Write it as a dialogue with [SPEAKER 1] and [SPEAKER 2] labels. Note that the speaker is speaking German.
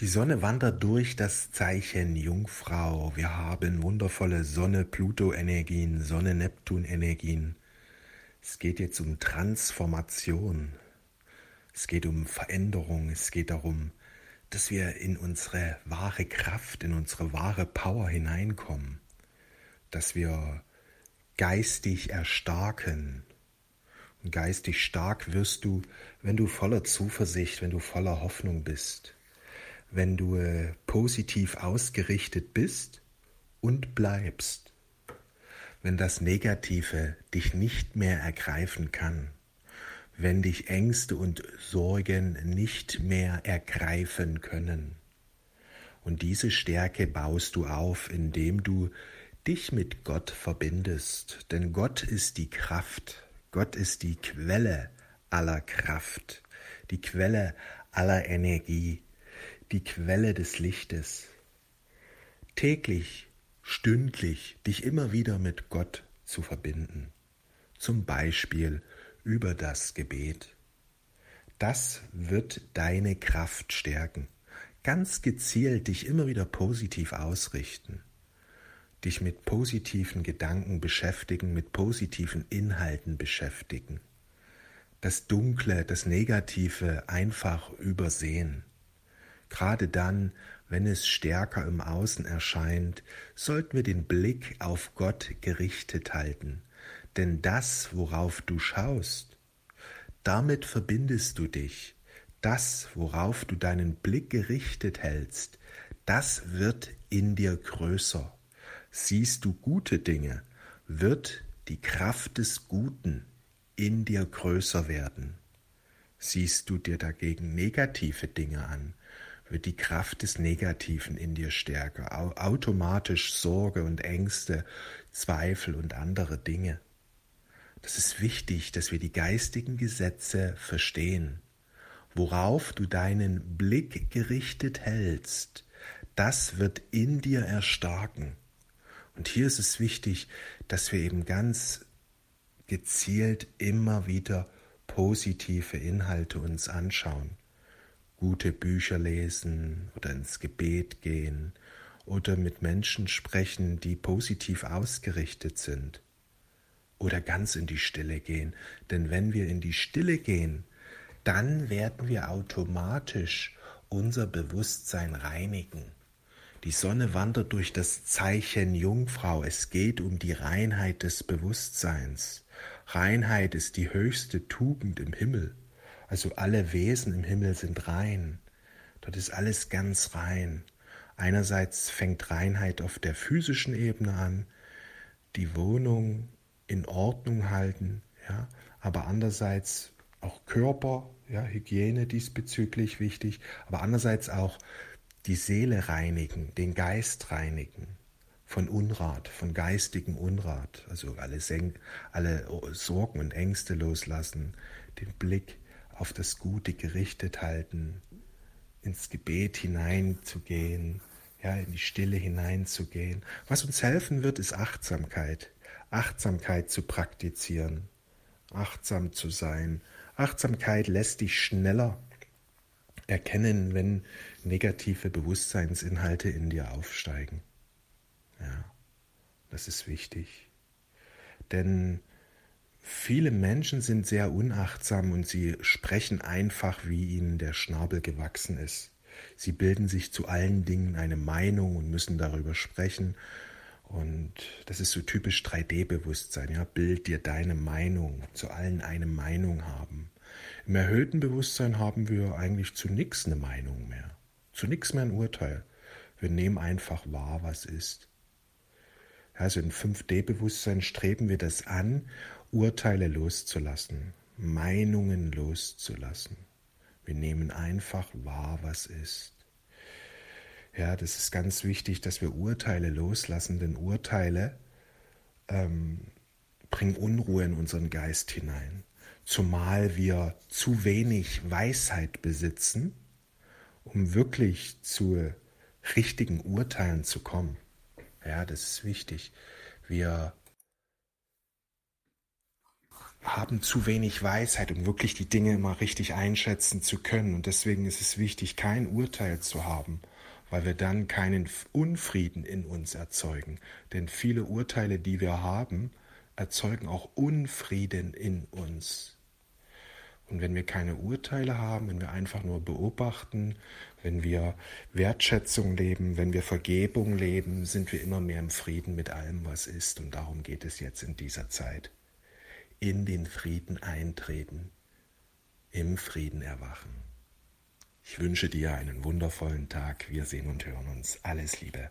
[SPEAKER 1] Die Sonne wandert durch das Zeichen Jungfrau. Wir haben wundervolle Sonne-Pluto-Energien, Sonne-Neptun-Energien. Es geht jetzt um Transformation. Es geht um Veränderung. Es geht darum, dass wir in unsere wahre Kraft, in unsere wahre Power hineinkommen. Dass wir geistig erstarken. Und geistig stark wirst du, wenn du voller Zuversicht, wenn du voller Hoffnung bist wenn du äh, positiv ausgerichtet bist und bleibst, wenn das Negative dich nicht mehr ergreifen kann, wenn dich Ängste und Sorgen nicht mehr ergreifen können. Und diese Stärke baust du auf, indem du dich mit Gott verbindest, denn Gott ist die Kraft, Gott ist die Quelle aller Kraft, die Quelle aller Energie, die Quelle des Lichtes. Täglich, stündlich dich immer wieder mit Gott zu verbinden, zum Beispiel über das Gebet. Das wird deine Kraft stärken, ganz gezielt dich immer wieder positiv ausrichten, dich mit positiven Gedanken beschäftigen, mit positiven Inhalten beschäftigen, das Dunkle, das Negative einfach übersehen Gerade dann, wenn es stärker im Außen erscheint, sollten wir den Blick auf Gott gerichtet halten, denn das, worauf du schaust, damit verbindest du dich, das, worauf du deinen Blick gerichtet hältst, das wird in dir größer. Siehst du gute Dinge, wird die Kraft des Guten in dir größer werden. Siehst du dir dagegen negative Dinge an, wird die Kraft des Negativen in dir stärker, automatisch Sorge und Ängste, Zweifel und andere Dinge. Das ist wichtig, dass wir die geistigen Gesetze verstehen. Worauf du deinen Blick gerichtet hältst, das wird in dir erstarken. Und hier ist es wichtig, dass wir eben ganz gezielt immer wieder positive Inhalte uns anschauen gute Bücher lesen oder ins Gebet gehen oder mit Menschen sprechen, die positiv ausgerichtet sind oder ganz in die Stille gehen. Denn wenn wir in die Stille gehen, dann werden wir automatisch unser Bewusstsein reinigen. Die Sonne wandert durch das Zeichen Jungfrau. Es geht um die Reinheit des Bewusstseins. Reinheit ist die höchste Tugend im Himmel. Also alle Wesen im Himmel sind rein. Dort ist alles ganz rein. Einerseits fängt Reinheit auf der physischen Ebene an, die Wohnung in Ordnung halten, ja, aber andererseits auch Körper, ja, Hygiene diesbezüglich wichtig, aber andererseits auch die Seele reinigen, den Geist reinigen von Unrat, von geistigem Unrat, also alle, Sen alle Sorgen und Ängste loslassen, den Blick auf das Gute gerichtet halten, ins Gebet hineinzugehen, ja, in die Stille hineinzugehen. Was uns helfen wird, ist Achtsamkeit. Achtsamkeit zu praktizieren, achtsam zu sein. Achtsamkeit lässt dich schneller erkennen, wenn negative Bewusstseinsinhalte in dir aufsteigen. Ja, das ist wichtig. Denn Viele Menschen sind sehr unachtsam und sie sprechen einfach, wie ihnen der Schnabel gewachsen ist. Sie bilden sich zu allen Dingen eine Meinung und müssen darüber sprechen. Und das ist so typisch 3D-Bewusstsein. Ja? Bild dir deine Meinung, zu allen eine Meinung haben. Im erhöhten Bewusstsein haben wir eigentlich zu nichts eine Meinung mehr. Zu nichts mehr ein Urteil. Wir nehmen einfach wahr, was ist. Also in 5D-Bewusstsein streben wir das an Urteile loszulassen, Meinungen loszulassen. Wir nehmen einfach wahr, was ist. Ja, das ist ganz wichtig, dass wir Urteile loslassen, denn Urteile ähm, bringen Unruhe in unseren Geist hinein. Zumal wir zu wenig Weisheit besitzen, um wirklich zu richtigen Urteilen zu kommen. Ja, das ist wichtig. Wir haben zu wenig Weisheit, um wirklich die Dinge immer richtig einschätzen zu können. Und deswegen ist es wichtig, kein Urteil zu haben, weil wir dann keinen Unfrieden in uns erzeugen. Denn viele Urteile, die wir haben, erzeugen auch Unfrieden in uns. Und wenn wir keine Urteile haben, wenn wir einfach nur beobachten, wenn wir Wertschätzung leben, wenn wir Vergebung leben, sind wir immer mehr im Frieden mit allem, was ist. Und darum geht es jetzt in dieser Zeit. In den Frieden eintreten, im Frieden erwachen. Ich wünsche dir einen wundervollen Tag. Wir sehen und hören uns. Alles Liebe.